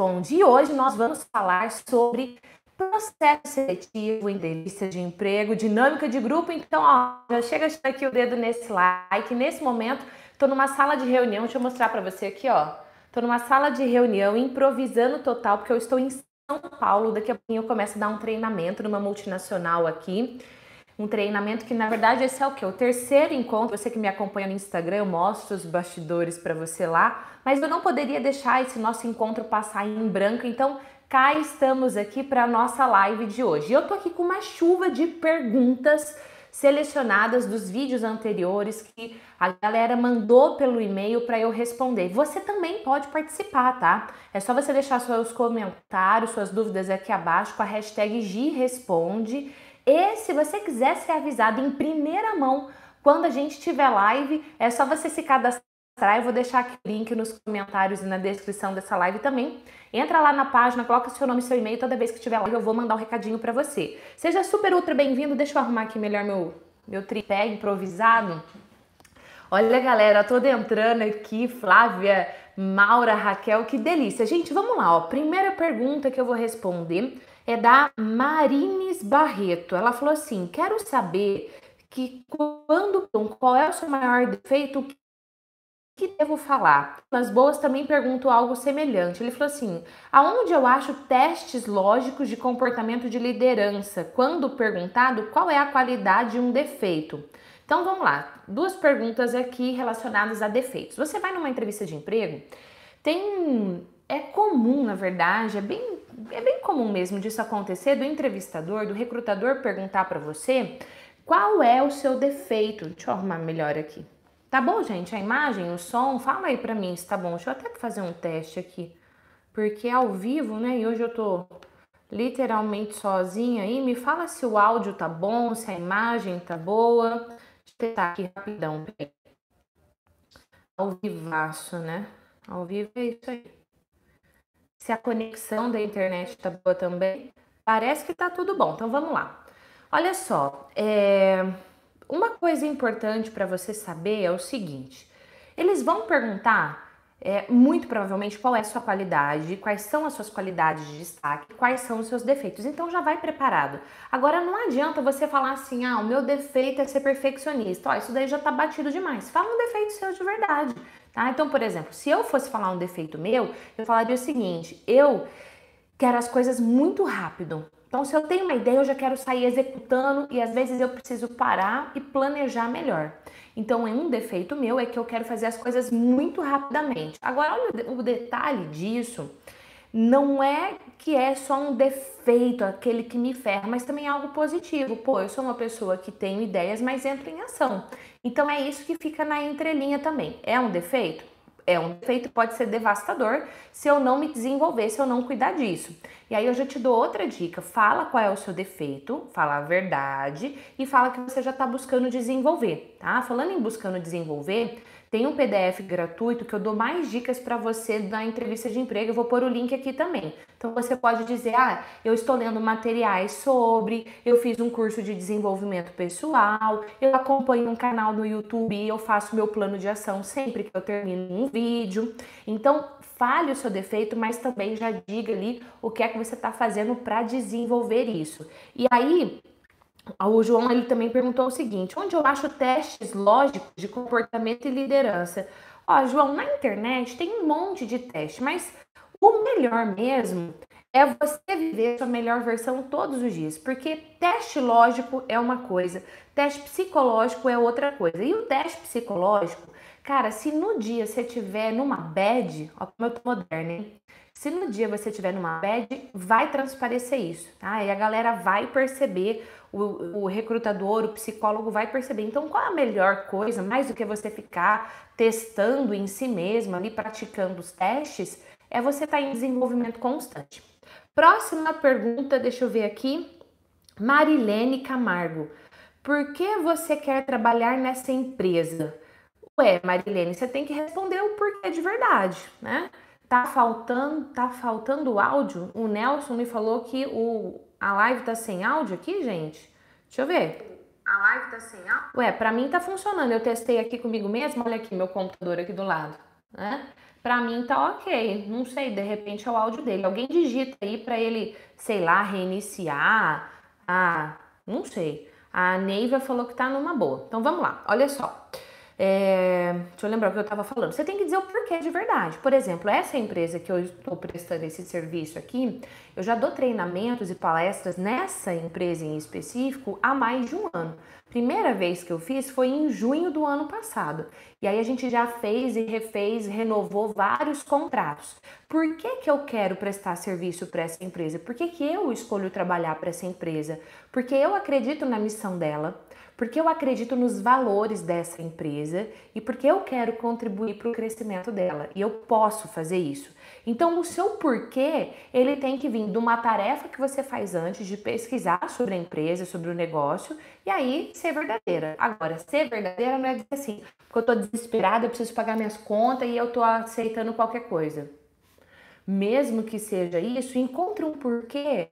Responde. E hoje nós vamos falar sobre processo seletivo, entrevista de emprego, dinâmica de grupo. Então, ó, já chega aqui o dedo nesse like. Nesse momento, estou numa sala de reunião. Deixa eu mostrar para você aqui, ó. Estou numa sala de reunião, improvisando total, porque eu estou em São Paulo. Daqui a pouquinho eu começo a dar um treinamento numa multinacional aqui um treinamento que na verdade esse é o que? O terceiro encontro. Você que me acompanha no Instagram, eu mostro os bastidores para você lá, mas eu não poderia deixar esse nosso encontro passar em branco, então cá estamos aqui para nossa live de hoje. Eu tô aqui com uma chuva de perguntas selecionadas dos vídeos anteriores que a galera mandou pelo e-mail para eu responder. Você também pode participar, tá? É só você deixar seus comentários, suas dúvidas aqui abaixo com a hashtag GResponde e se você quiser ser avisado em primeira mão quando a gente tiver live, é só você se cadastrar. Eu vou deixar aqui o link nos comentários e na descrição dessa live também. Entra lá na página, coloca seu nome e seu e-mail. Toda vez que tiver live, eu vou mandar um recadinho para você. Seja super ultra bem-vindo. Deixa eu arrumar aqui melhor meu, meu tripé improvisado. Olha, galera, toda entrando aqui, Flávia, Maura, Raquel, que delícia. Gente, vamos lá, ó. Primeira pergunta que eu vou responder é da Marines Barreto. Ela falou assim: quero saber que quando qual é o seu maior defeito, que devo falar? Nas boas também pergunto algo semelhante. Ele falou assim: aonde eu acho testes lógicos de comportamento de liderança? Quando perguntado qual é a qualidade de um defeito? Então vamos lá, duas perguntas aqui relacionadas a defeitos. Você vai numa entrevista de emprego, tem é comum, na verdade, é bem, é bem comum mesmo disso acontecer, do entrevistador, do recrutador perguntar para você qual é o seu defeito. Deixa eu arrumar melhor aqui. Tá bom, gente? A imagem, o som, fala aí para mim se tá bom. Deixa eu até fazer um teste aqui. Porque é ao vivo, né? E hoje eu tô literalmente sozinha aí. Me fala se o áudio tá bom, se a imagem tá boa. Deixa eu tentar aqui rapidão. Ao vivaço, né? Ao vivo é isso aí se a conexão da internet está boa também. Parece que está tudo bom, então vamos lá. Olha só, é... uma coisa importante para você saber é o seguinte: eles vão perguntar é, muito provavelmente qual é a sua qualidade, quais são as suas qualidades de destaque, quais são os seus defeitos. Então já vai preparado. Agora não adianta você falar assim, ah, o meu defeito é ser perfeccionista. Ó, isso daí já tá batido demais. Fala um defeito seu de verdade. Tá? Então, por exemplo, se eu fosse falar um defeito meu, eu falaria o seguinte: eu quero as coisas muito rápido. Então, se eu tenho uma ideia, eu já quero sair executando e às vezes eu preciso parar e planejar melhor. Então, um defeito meu é que eu quero fazer as coisas muito rapidamente. Agora, olha o detalhe disso. Não é que é só um defeito, aquele que me ferra, mas também é algo positivo. Pô, eu sou uma pessoa que tenho ideias, mas entro em ação. Então é isso que fica na entrelinha também. É um defeito? É um defeito, pode ser devastador se eu não me desenvolver, se eu não cuidar disso. E aí eu já te dou outra dica: fala qual é o seu defeito, fala a verdade e fala que você já está buscando desenvolver, tá? Falando em buscando desenvolver, tem um PDF gratuito que eu dou mais dicas para você na entrevista de emprego. Eu vou pôr o link aqui também. Então você pode dizer: "Ah, eu estou lendo materiais sobre, eu fiz um curso de desenvolvimento pessoal, eu acompanho um canal no YouTube e eu faço meu plano de ação sempre que eu termino um vídeo". Então, fale o seu defeito, mas também já diga ali o que é que você está fazendo para desenvolver isso. E aí, o João ele também perguntou o seguinte: onde eu acho testes lógicos de comportamento e liderança? Ó, João, na internet tem um monte de teste, mas o melhor mesmo é você viver sua melhor versão todos os dias, porque teste lógico é uma coisa, teste psicológico é outra coisa. E o teste psicológico, cara, se no dia você tiver numa bad, ó como eu tô moderna, hein? Se no dia você tiver numa bad, vai transparecer isso, tá? E a galera vai perceber o, o recrutador, o psicólogo vai perceber. Então, qual é a melhor coisa, mais do que você ficar testando em si mesmo, ali praticando os testes, é você estar tá em desenvolvimento constante. Próxima pergunta, deixa eu ver aqui. Marilene Camargo. Por que você quer trabalhar nessa empresa? Ué, Marilene, você tem que responder o porquê de verdade, né? Tá faltando, tá faltando áudio? O Nelson me falou que o, a live tá sem áudio aqui, gente? Deixa eu ver. A live tá sem áudio? Ué, pra mim tá funcionando. Eu testei aqui comigo mesmo. Olha aqui meu computador aqui do lado. né? Para mim tá ok. Não sei, de repente é o áudio dele. Alguém digita aí para ele, sei lá, reiniciar. Ah, não sei. A Neiva falou que tá numa boa. Então vamos lá. Olha só. É, deixa eu lembrar o que eu estava falando. Você tem que dizer o porquê de verdade. Por exemplo, essa empresa que eu estou prestando esse serviço aqui, eu já dou treinamentos e palestras nessa empresa em específico há mais de um ano. Primeira vez que eu fiz foi em junho do ano passado. E aí a gente já fez e refez, renovou vários contratos. Por que, que eu quero prestar serviço para essa empresa? Por que, que eu escolho trabalhar para essa empresa? Porque eu acredito na missão dela porque eu acredito nos valores dessa empresa e porque eu quero contribuir para o crescimento dela e eu posso fazer isso. Então, o seu porquê, ele tem que vir de uma tarefa que você faz antes de pesquisar sobre a empresa, sobre o negócio e aí ser verdadeira. Agora, ser verdadeira não é dizer assim, porque eu estou desesperada, eu preciso pagar minhas contas e eu estou aceitando qualquer coisa. Mesmo que seja isso, encontre um porquê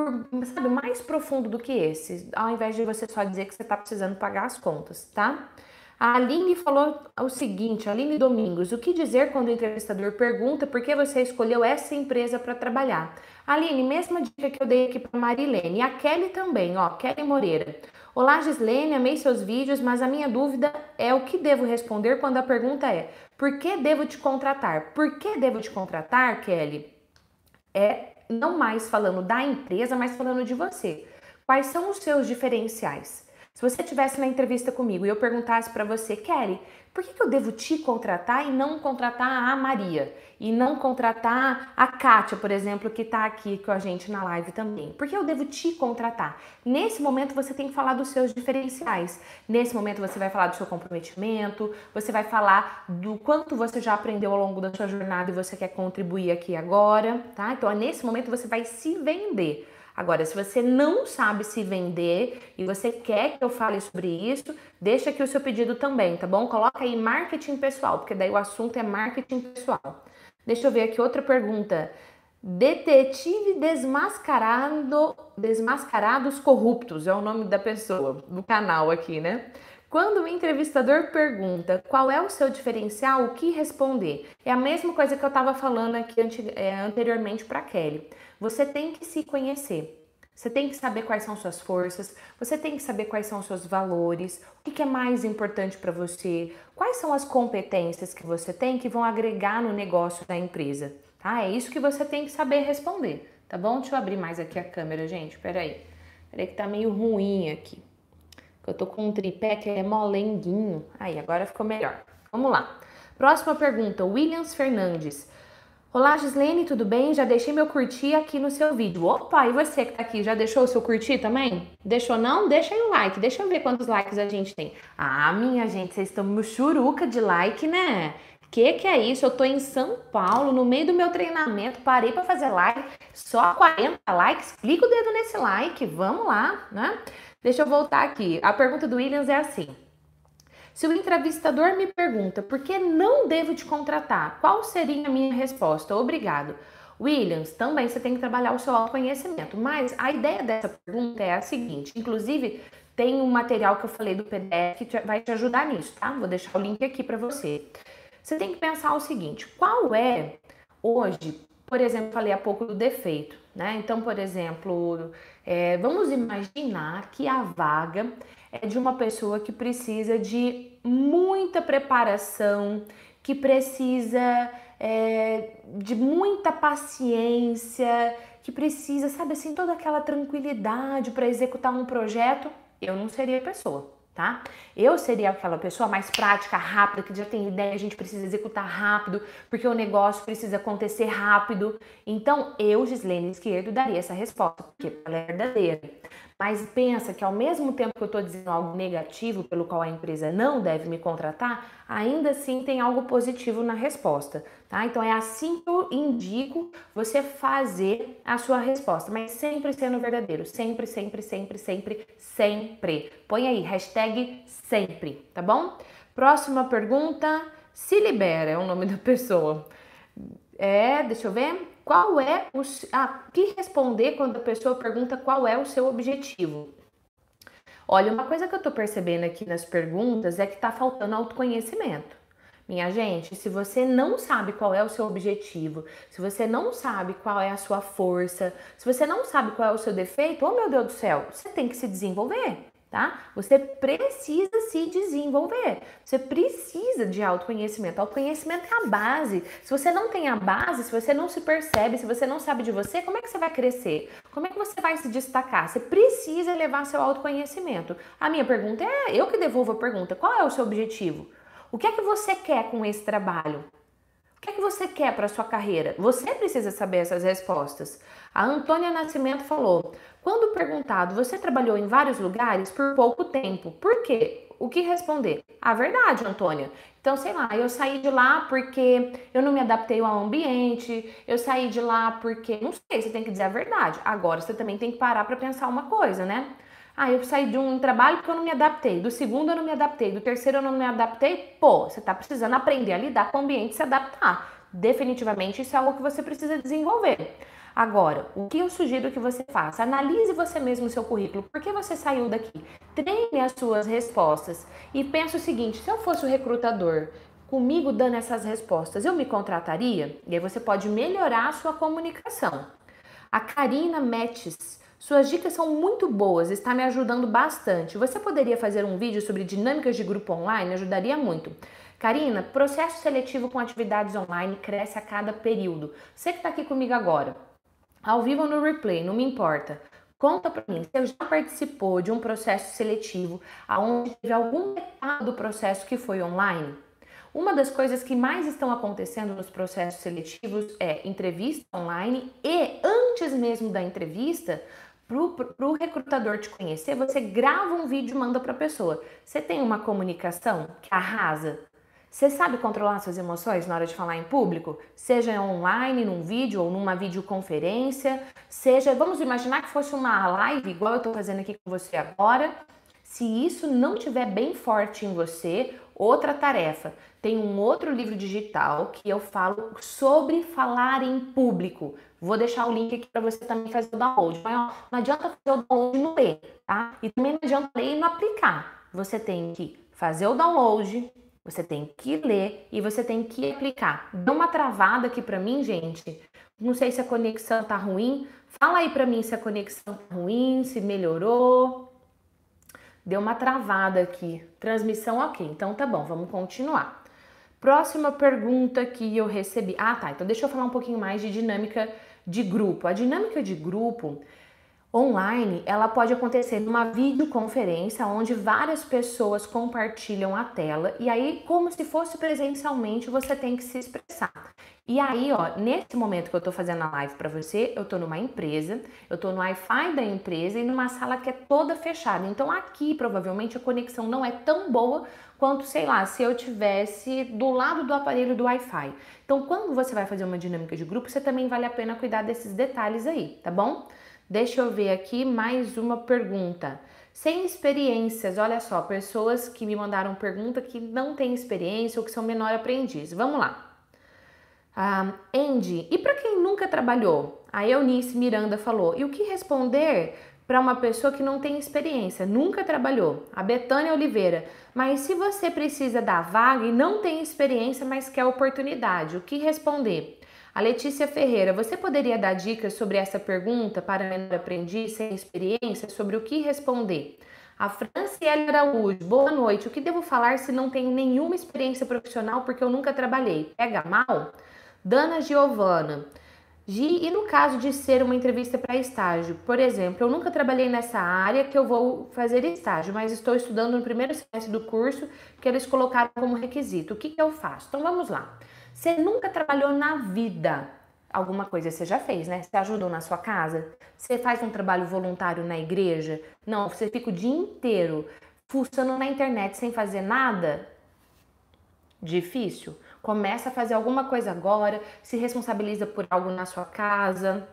por, sabe, mais profundo do que esse, ao invés de você só dizer que você está precisando pagar as contas, tá? A Aline falou o seguinte, Aline Domingos, o que dizer quando o entrevistador pergunta por que você escolheu essa empresa para trabalhar? Aline, mesma dica que eu dei aqui para Marilene, e a Kelly também, ó, Kelly Moreira. Olá, Gislene, amei seus vídeos, mas a minha dúvida é o que devo responder quando a pergunta é: por que devo te contratar? Por que devo te contratar, Kelly? É não mais falando da empresa, mas falando de você. Quais são os seus diferenciais? Se você estivesse na entrevista comigo e eu perguntasse para você, Kelly, por que, que, eu devo te contratar e não contratar a Maria? E não contratar a Kátia, por exemplo, que está aqui com a gente na live também? Por que eu devo te contratar? Nesse momento você tem que falar dos seus diferenciais. Nesse momento você vai falar do seu comprometimento, você vai falar do quanto você já aprendeu ao longo da sua jornada e você quer contribuir aqui agora, tá? Então, nesse momento você vai se vender. Agora, se você não sabe se vender e você quer que eu fale sobre isso, deixa aqui o seu pedido também, tá bom? Coloca aí marketing pessoal, porque daí o assunto é marketing pessoal. Deixa eu ver aqui outra pergunta. Detetive desmascarado, desmascarados corruptos é o nome da pessoa do canal aqui, né? Quando o entrevistador pergunta qual é o seu diferencial, o que responder? É a mesma coisa que eu estava falando aqui é, anteriormente para Kelly. Você tem que se conhecer. Você tem que saber quais são suas forças, você tem que saber quais são seus valores, o que é mais importante para você, quais são as competências que você tem que vão agregar no negócio da empresa, tá? É isso que você tem que saber responder, tá bom? Deixa eu abrir mais aqui a câmera, gente, peraí. Peraí que tá meio ruim aqui. Eu tô com um tripé que é molenguinho. Aí, agora ficou melhor. Vamos lá. Próxima pergunta, Williams Fernandes. Olá, Gislene, tudo bem? Já deixei meu curtir aqui no seu vídeo. Opa, e você que tá aqui, já deixou o seu curtir também? Deixou não? Deixa aí o like, deixa eu ver quantos likes a gente tem. Ah, minha gente, vocês estão no churuca de like, né? Que que é isso? Eu tô em São Paulo, no meio do meu treinamento, parei para fazer live, só 40 likes. Clica o dedo nesse like, vamos lá, né? Deixa eu voltar aqui. A pergunta do Williams é assim: se o entrevistador me pergunta por que não devo te contratar, qual seria a minha resposta? Obrigado. Williams, também você tem que trabalhar o seu autoconhecimento, mas a ideia dessa pergunta é a seguinte: inclusive, tem um material que eu falei do PDF que vai te ajudar nisso, tá? Vou deixar o link aqui para você. Você tem que pensar o seguinte: qual é hoje, por exemplo, falei há pouco do defeito, né? Então, por exemplo, é, vamos imaginar que a vaga é de uma pessoa que precisa de muita preparação, que precisa é, de muita paciência, que precisa, sabe assim, toda aquela tranquilidade para executar um projeto. Eu não seria a pessoa tá? Eu seria aquela pessoa mais prática, rápida, que já tem ideia, a gente precisa executar rápido, porque o negócio precisa acontecer rápido. Então, eu, Gislene Esquerdo, daria essa resposta, porque ela é verdadeira. Mas pensa que ao mesmo tempo que eu estou dizendo algo negativo pelo qual a empresa não deve me contratar, ainda assim tem algo positivo na resposta, tá? Então é assim que eu indico você fazer a sua resposta, mas sempre sendo verdadeiro, sempre, sempre, sempre, sempre, sempre. Põe aí, hashtag sempre, tá bom? Próxima pergunta, se libera é o nome da pessoa. É, deixa eu ver. Qual é o. Ah, que responder quando a pessoa pergunta qual é o seu objetivo? Olha, uma coisa que eu tô percebendo aqui nas perguntas é que tá faltando autoconhecimento. Minha gente, se você não sabe qual é o seu objetivo, se você não sabe qual é a sua força, se você não sabe qual é o seu defeito, oh meu Deus do céu, você tem que se desenvolver tá? Você precisa se desenvolver. Você precisa de autoconhecimento. Autoconhecimento é a base. Se você não tem a base, se você não se percebe, se você não sabe de você, como é que você vai crescer? Como é que você vai se destacar? Você precisa elevar seu autoconhecimento. A minha pergunta é, eu que devolvo a pergunta. Qual é o seu objetivo? O que é que você quer com esse trabalho? O que é que você quer para sua carreira? Você precisa saber essas respostas. A Antônia Nascimento falou: quando perguntado, você trabalhou em vários lugares por pouco tempo. Por quê? O que responder? A verdade, Antônia. Então, sei lá, eu saí de lá porque eu não me adaptei ao ambiente, eu saí de lá porque, não sei, você tem que dizer a verdade. Agora, você também tem que parar para pensar uma coisa, né? Ah, eu saí de um trabalho porque eu não me adaptei. Do segundo eu não me adaptei. Do terceiro eu não me adaptei. Pô, você está precisando aprender a lidar com o ambiente e se adaptar. Definitivamente isso é algo que você precisa desenvolver. Agora, o que eu sugiro que você faça? Analise você mesmo o seu currículo. Por que você saiu daqui? Treine as suas respostas e pense o seguinte: se eu fosse o recrutador, comigo dando essas respostas, eu me contrataria? E aí você pode melhorar a sua comunicação. A Karina Metes suas dicas são muito boas, está me ajudando bastante. Você poderia fazer um vídeo sobre dinâmicas de grupo online? Ajudaria muito. Karina, processo seletivo com atividades online cresce a cada período. Você que está aqui comigo agora, ao vivo ou no replay, não me importa. Conta para mim, você já participou de um processo seletivo aonde teve algum etapa do processo que foi online? Uma das coisas que mais estão acontecendo nos processos seletivos é entrevista online e antes mesmo da entrevista, para o recrutador te conhecer, você grava um vídeo e manda para a pessoa. Você tem uma comunicação que arrasa? Você sabe controlar suas emoções na hora de falar em público? Seja online, num vídeo ou numa videoconferência, seja, vamos imaginar que fosse uma live, igual eu estou fazendo aqui com você agora. Se isso não tiver bem forte em você, outra tarefa. Tem um outro livro digital que eu falo sobre falar em público. Vou deixar o link aqui para você também fazer o download. Mas, ó, não adianta fazer o download e não ler, tá? E também não adianta ler e não aplicar. Você tem que fazer o download, você tem que ler e você tem que aplicar. Dá uma travada aqui para mim, gente. Não sei se a conexão tá ruim. Fala aí para mim se a conexão tá ruim, se melhorou. Deu uma travada aqui. Transmissão ok. Então tá bom, vamos continuar. Próxima pergunta que eu recebi. Ah, tá. Então deixa eu falar um pouquinho mais de dinâmica de grupo. A dinâmica de grupo online, ela pode acontecer numa videoconferência onde várias pessoas compartilham a tela e aí como se fosse presencialmente, você tem que se expressar. E aí, ó, nesse momento que eu tô fazendo a live para você, eu tô numa empresa, eu tô no Wi-Fi da empresa e numa sala que é toda fechada. Então aqui provavelmente a conexão não é tão boa quanto, sei lá, se eu tivesse do lado do aparelho do Wi-Fi. Então, quando você vai fazer uma dinâmica de grupo, você também vale a pena cuidar desses detalhes aí, tá bom? Deixa eu ver aqui mais uma pergunta. Sem experiências, olha só, pessoas que me mandaram pergunta que não têm experiência ou que são menor aprendiz. Vamos lá. Ah, Andy, e para quem nunca trabalhou? A Eunice Miranda falou, e o que responder para uma pessoa que não tem experiência, nunca trabalhou? A Betânia Oliveira, mas se você precisa da vaga e não tem experiência, mas quer oportunidade, o que responder? A Letícia Ferreira, você poderia dar dicas sobre essa pergunta para menor aprendiz sem experiência, sobre o que responder? A Franciele Araújo, boa noite. O que devo falar se não tenho nenhuma experiência profissional porque eu nunca trabalhei? Pega mal? Dana Giovana. Gi, e no caso de ser uma entrevista para estágio, por exemplo, eu nunca trabalhei nessa área que eu vou fazer estágio, mas estou estudando no primeiro semestre do curso que eles colocaram como requisito. O que, que eu faço? Então vamos lá. Você nunca trabalhou na vida, alguma coisa você já fez, né? Você ajudou na sua casa? Você faz um trabalho voluntário na igreja? Não, você fica o dia inteiro fuçando na internet sem fazer nada? Difícil. Começa a fazer alguma coisa agora, se responsabiliza por algo na sua casa.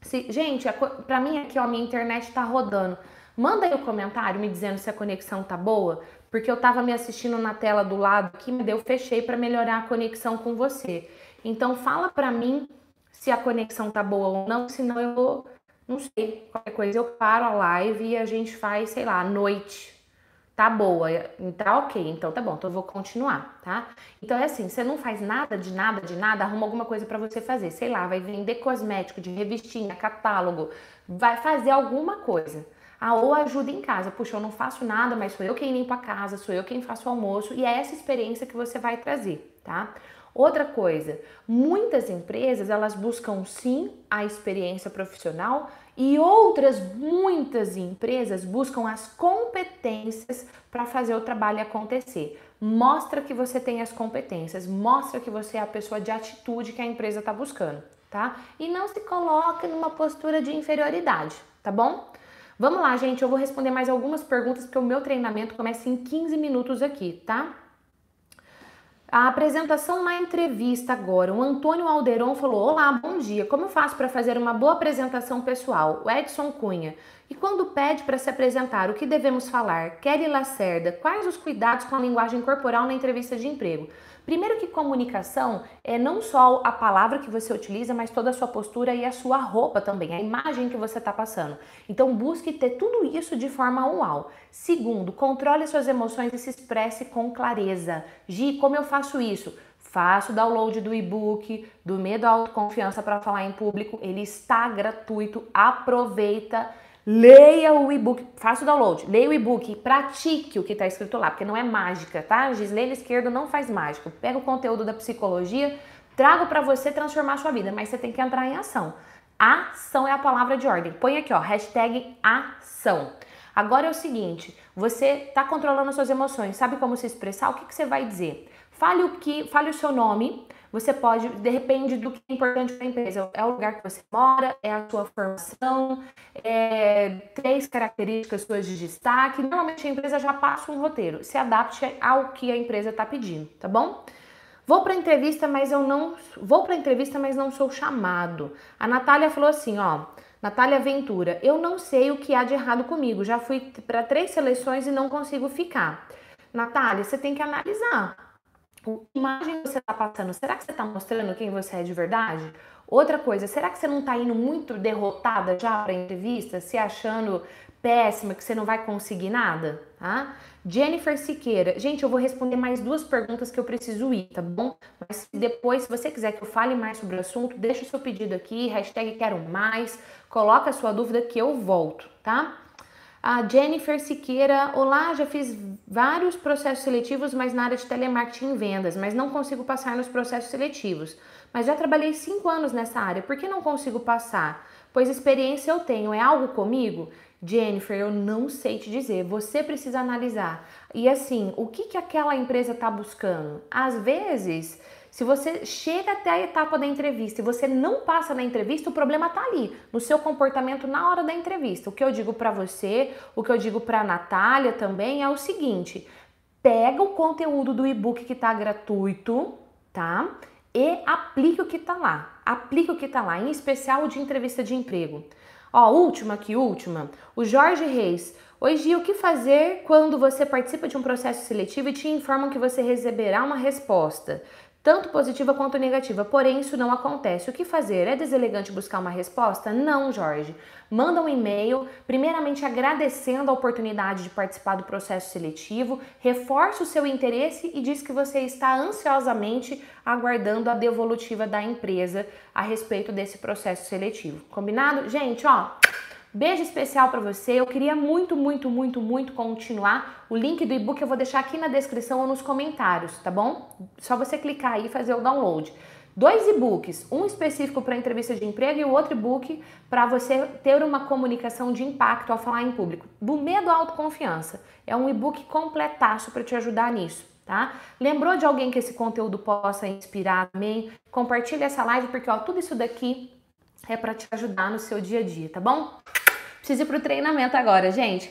Se, gente, para mim aqui, ó, minha internet tá rodando. Manda aí o um comentário me dizendo se a conexão tá boa, porque eu tava me assistindo na tela do lado aqui, mas eu fechei para melhorar a conexão com você. Então fala para mim se a conexão tá boa ou não, senão eu vou, não sei, qualquer coisa eu paro a live e a gente faz, sei lá, à noite. tá boa, tá ok, então tá bom, então eu vou continuar, tá? Então é assim, você não faz nada de nada de nada, arruma alguma coisa para você fazer, sei lá, vai vender cosmético de revistinha, catálogo, vai fazer alguma coisa. Ah, ou ajuda em casa. Puxa, eu não faço nada, mas sou eu quem limpo a casa, sou eu quem faço o almoço, e é essa experiência que você vai trazer, tá? Outra coisa, muitas empresas elas buscam sim a experiência profissional e outras muitas empresas buscam as competências para fazer o trabalho acontecer. Mostra que você tem as competências, mostra que você é a pessoa de atitude que a empresa está buscando, tá? E não se coloque numa postura de inferioridade, tá bom? Vamos lá, gente, eu vou responder mais algumas perguntas porque o meu treinamento começa em 15 minutos aqui, tá? A apresentação na entrevista agora. O Antônio Alderon falou: Olá, bom dia. Como faço para fazer uma boa apresentação pessoal? O Edson Cunha. E quando pede para se apresentar, o que devemos falar? Kelly Lacerda. Quais os cuidados com a linguagem corporal na entrevista de emprego? Primeiro que comunicação é não só a palavra que você utiliza, mas toda a sua postura e a sua roupa também, a imagem que você está passando. Então busque ter tudo isso de forma uau. Segundo, controle suas emoções e se expresse com clareza. Gi, como eu faço isso? Faça o download do e-book do Medo à Autoconfiança para falar em público. Ele está gratuito. Aproveita Leia o e-book, faça o download, leia o e-book, pratique o que está escrito lá, porque não é mágica, tá? Gislene Esquerdo não faz mágica. Pega o conteúdo da psicologia, trago para você transformar a sua vida, mas você tem que entrar em ação. Ação é a palavra de ordem. Põe aqui, ó, hashtag ação. Agora é o seguinte, você está controlando as suas emoções, sabe como se expressar? O que, que você vai dizer? Fale o que, fale o seu nome, você pode, depende do que é importante para a empresa. É o lugar que você mora, é a sua formação, é três características suas de destaque. Normalmente a empresa já passa um roteiro. Se adapte ao que a empresa está pedindo, tá bom? Vou para entrevista, mas eu não vou para entrevista, mas não sou chamado. A Natália falou assim, ó, Natália Ventura, eu não sei o que há de errado comigo. Já fui para três seleções e não consigo ficar. Natália, você tem que analisar que imagem você está passando? Será que você está mostrando quem você é de verdade? Outra coisa, será que você não está indo muito derrotada já para a entrevista, se achando péssima, que você não vai conseguir nada? Tá? Jennifer Siqueira, gente, eu vou responder mais duas perguntas que eu preciso ir, tá bom? Mas depois, se você quiser que eu fale mais sobre o assunto, deixa o seu pedido aqui, hashtag quero mais, coloca a sua dúvida que eu volto, tá? A Jennifer Siqueira, olá, já fiz vários processos seletivos, mas na área de telemarketing e vendas, mas não consigo passar nos processos seletivos. Mas já trabalhei cinco anos nessa área, por que não consigo passar? Pois experiência eu tenho, é algo comigo? Jennifer, eu não sei te dizer, você precisa analisar. E assim, o que, que aquela empresa está buscando? Às vezes se você chega até a etapa da entrevista e você não passa na entrevista, o problema está ali, no seu comportamento na hora da entrevista. O que eu digo para você, o que eu digo para a Natália também é o seguinte: pega o conteúdo do e-book que está gratuito, tá? E aplique o que está lá. Aplique o que está lá, em especial o de entrevista de emprego. Ó, última aqui, última. O Jorge Reis. Oi, Gi, o que fazer quando você participa de um processo seletivo e te informam que você receberá uma resposta? Tanto positiva quanto negativa. Porém, isso não acontece. O que fazer? É deselegante buscar uma resposta? Não, Jorge. Manda um e-mail, primeiramente agradecendo a oportunidade de participar do processo seletivo, reforce o seu interesse e diz que você está ansiosamente aguardando a devolutiva da empresa a respeito desse processo seletivo. Combinado? Gente, ó, Beijo especial para você. Eu queria muito, muito, muito, muito continuar. O link do e-book eu vou deixar aqui na descrição ou nos comentários, tá bom? Só você clicar aí e fazer o download. Dois e-books, um específico para entrevista de emprego e o outro e-book para você ter uma comunicação de impacto ao falar em público. Do medo à autoconfiança. É um e-book completaço para te ajudar nisso. Tá? Lembrou de alguém que esse conteúdo possa inspirar também? Compartilhe essa live porque ó, tudo isso daqui é para te ajudar no seu dia a dia, tá bom? Preciso ir pro treinamento agora, gente.